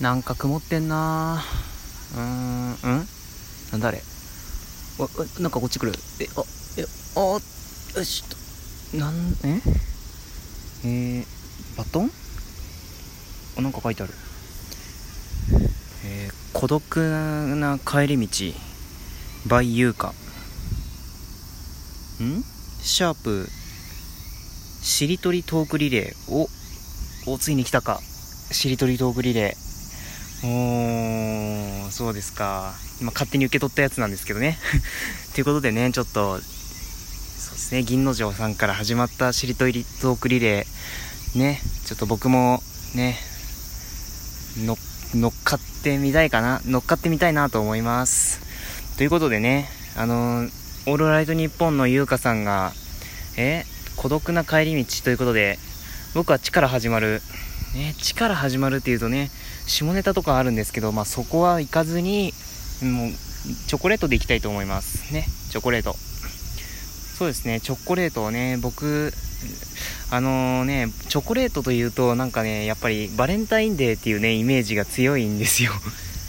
なんか曇ってんなうーん、うん？なんだあれ？わ、わなんかこっち来る。え、あ、え、あ、よしと、なん、え？えー、バトン？あ、なんか書いてある。えー、孤独な帰り道、バイユーカ。ん？シャープ、しりとりトークリレー。お、お、ついに来たか。しりとりトークリレー。おー、そうですか。今勝手に受け取ったやつなんですけどね。ということでね、ちょっと、そうですね、銀之丞さんから始まったしりとりトークリレー、ね、ちょっと僕もね、乗っかってみたいかな、乗っかってみたいなと思います。ということでね、あの、オールライトニッポンの優香さんが、え、孤独な帰り道ということで、僕は力始まる、ね、力始まるっていうとね、下ネタとかあるんですけど、まあ、そこは行かずに、もう、チョコレートでいきたいと思います。ね、チョコレート。そうですね、チョコレートをね、僕、あのー、ね、チョコレートというと、なんかね、やっぱりバレンタインデーっていうね、イメージが強いんですよ。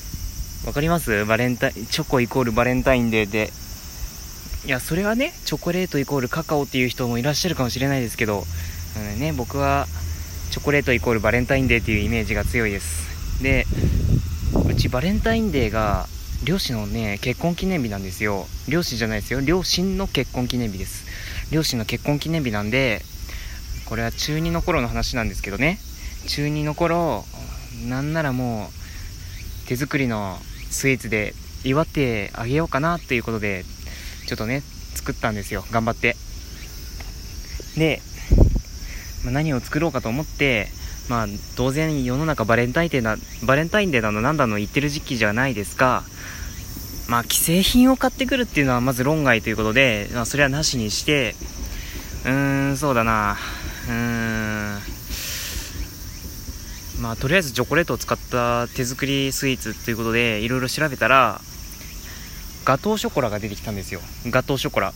わかります？バレンタイン、チョコイコールバレンタインデーで。いや、それはね、チョコレートイコールカカオっていう人もいらっしゃるかもしれないですけど、うんね、僕は、チョコレートイコールバレンタインデーっていうイメージが強いです。でうちバレンタインデーが漁師のね結婚記念日なんですよ。漁師じゃないですよ。両親の結婚記念日です。両親の結婚記念日なんでこれは中2の頃の話なんですけどね。中2の頃なんならもう手作りのスイーツで祝ってあげようかなっていうことでちょっとね作ったんですよ。頑張って。で、ま、何を作ろうかと思ってまあ、当然世の中バレンタインデーな、バレンタインデーなのなんだの言ってる時期じゃないですか。まあ、既製品を買ってくるっていうのはまず論外ということで、まあ、それはなしにして、うーん、そうだな、うーん、まあ、とりあえずチョコレートを使った手作りスイーツっていうことで、いろいろ調べたら、ガトーショコラが出てきたんですよ。ガトーショコラ。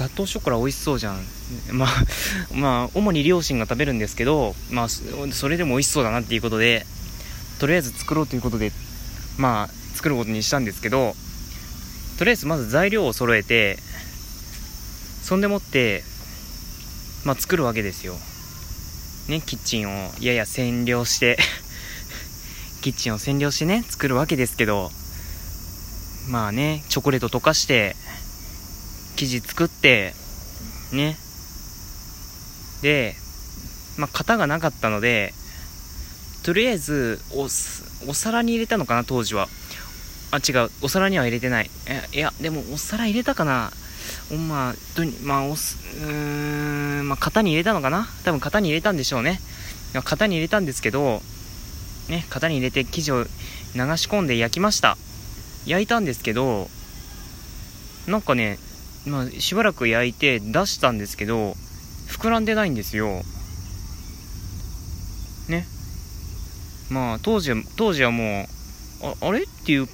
ガトーショコラ美味しそうじゃん。まあ、まあ、主に両親が食べるんですけど、まあ、それでも美味しそうだなっていうことで、とりあえず作ろうということで、まあ、作ることにしたんですけど、とりあえずまず材料を揃えて、そんでもって、まあ、作るわけですよ。ね、キッチンをやや占領して キッチンを占領してね、作るわけですけど、まあね、チョコレート溶かして、生地作って、ね。で、まあ、型がなかったので、とりあえずお、お皿に入れたのかな、当時は。あ、違う、お皿には入れてない。いや、でも、お皿入れたかな。まあ、と、まあ、おす、うーん、まあ、型に入れたのかな多分型に入れたんでしょうね。型に入れたんですけど、ね、型に入れて生地を流し込んで焼きました。焼いたんですけど、なんかね、まあ、しばらく焼いて出したんですけど、膨らんでないんですよ。ね。まあ、当時は、当時はもう、ああれっていう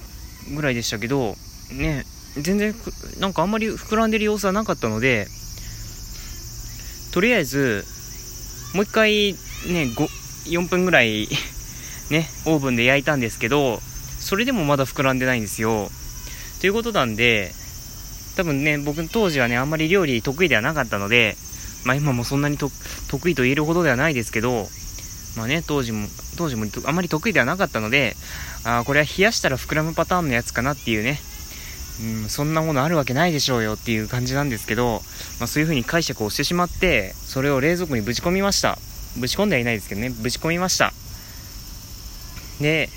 ぐらいでしたけど、ね、全然、なんかあんまり膨らんでる様子はなかったので、とりあえず、もう一回、ね、5、4分ぐらい ね、オーブンで焼いたんですけど、それでもまだ膨らんでないんですよ。ということなんで、多分ね、僕当時はね、あんまり料理得意ではなかったので、まあ今もそんなに得意と言えるほどではないですけど、まあね、当時も、当時もあまり得意ではなかったので、あこれは冷やしたら膨らむパターンのやつかなっていうね、うん、そんなものあるわけないでしょうよっていう感じなんですけど、まあそういう風に解釈をしてしまって、それを冷蔵庫にぶち込みました。ぶち込んではいないですけどね、ぶち込みました。で、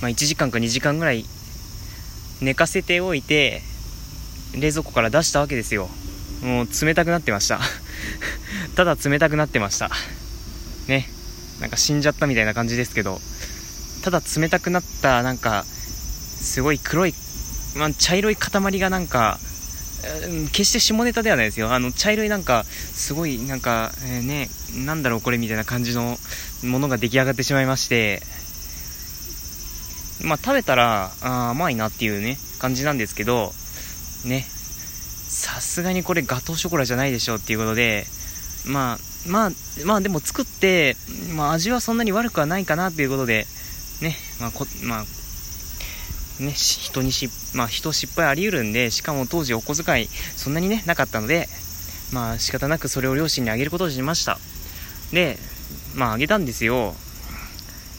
まあ1時間か2時間ぐらい寝かせておいて、冷蔵庫から出したわけですよ。もう冷たくなってました。ただ冷たくなってました。ね。なんか死んじゃったみたいな感じですけど。ただ冷たくなったなんかすごい黒い、まあ、茶色い塊がなんか決して下ネタではないですよ。あの茶色いなんかすごいなんか、えー、ねなんだろうこれみたいな感じのものが出来上がってしまいまして。まあ食べたらあ甘いなっていうね感じなんですけど。ね、さすがにこれガトーショコラじゃないでしょうっていうことで、まあ、まあ、まあでも作って、まあ味はそんなに悪くはないかなっていうことで、ね、まあこ、まあ、ね、人にし、まあ人失敗あり得るんで、しかも当時お小遣いそんなにね、なかったので、まあ仕方なくそれを両親にあげることにしました。で、まああげたんですよ。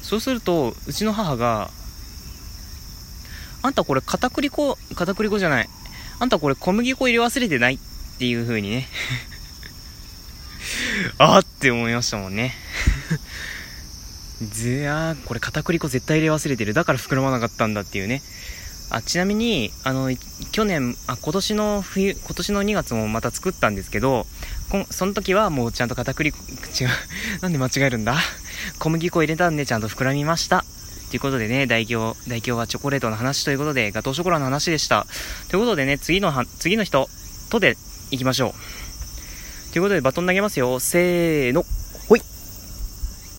そうすると、うちの母が、あんたこれ片栗粉、片栗粉じゃない。あんたこれ小麦粉入れ忘れてないっていう風にね。あって思いましたもんね。ぜあこれ片栗粉絶対入れ忘れてる。だから膨らまなかったんだっていうね。あちなみにあの去年あ今年の冬今年の2月もまた作ったんですけどこその時はもうちゃんと片栗粉違う。なんで間違えるんだ？小麦粉入れたんでちゃんと膨らみました。ということでね、代表、代表はチョコレートの話ということで、ガトーショコラの話でした。ということでね、次のは、次の人とで行きましょう。ということで、バトン投げますよ。せーの。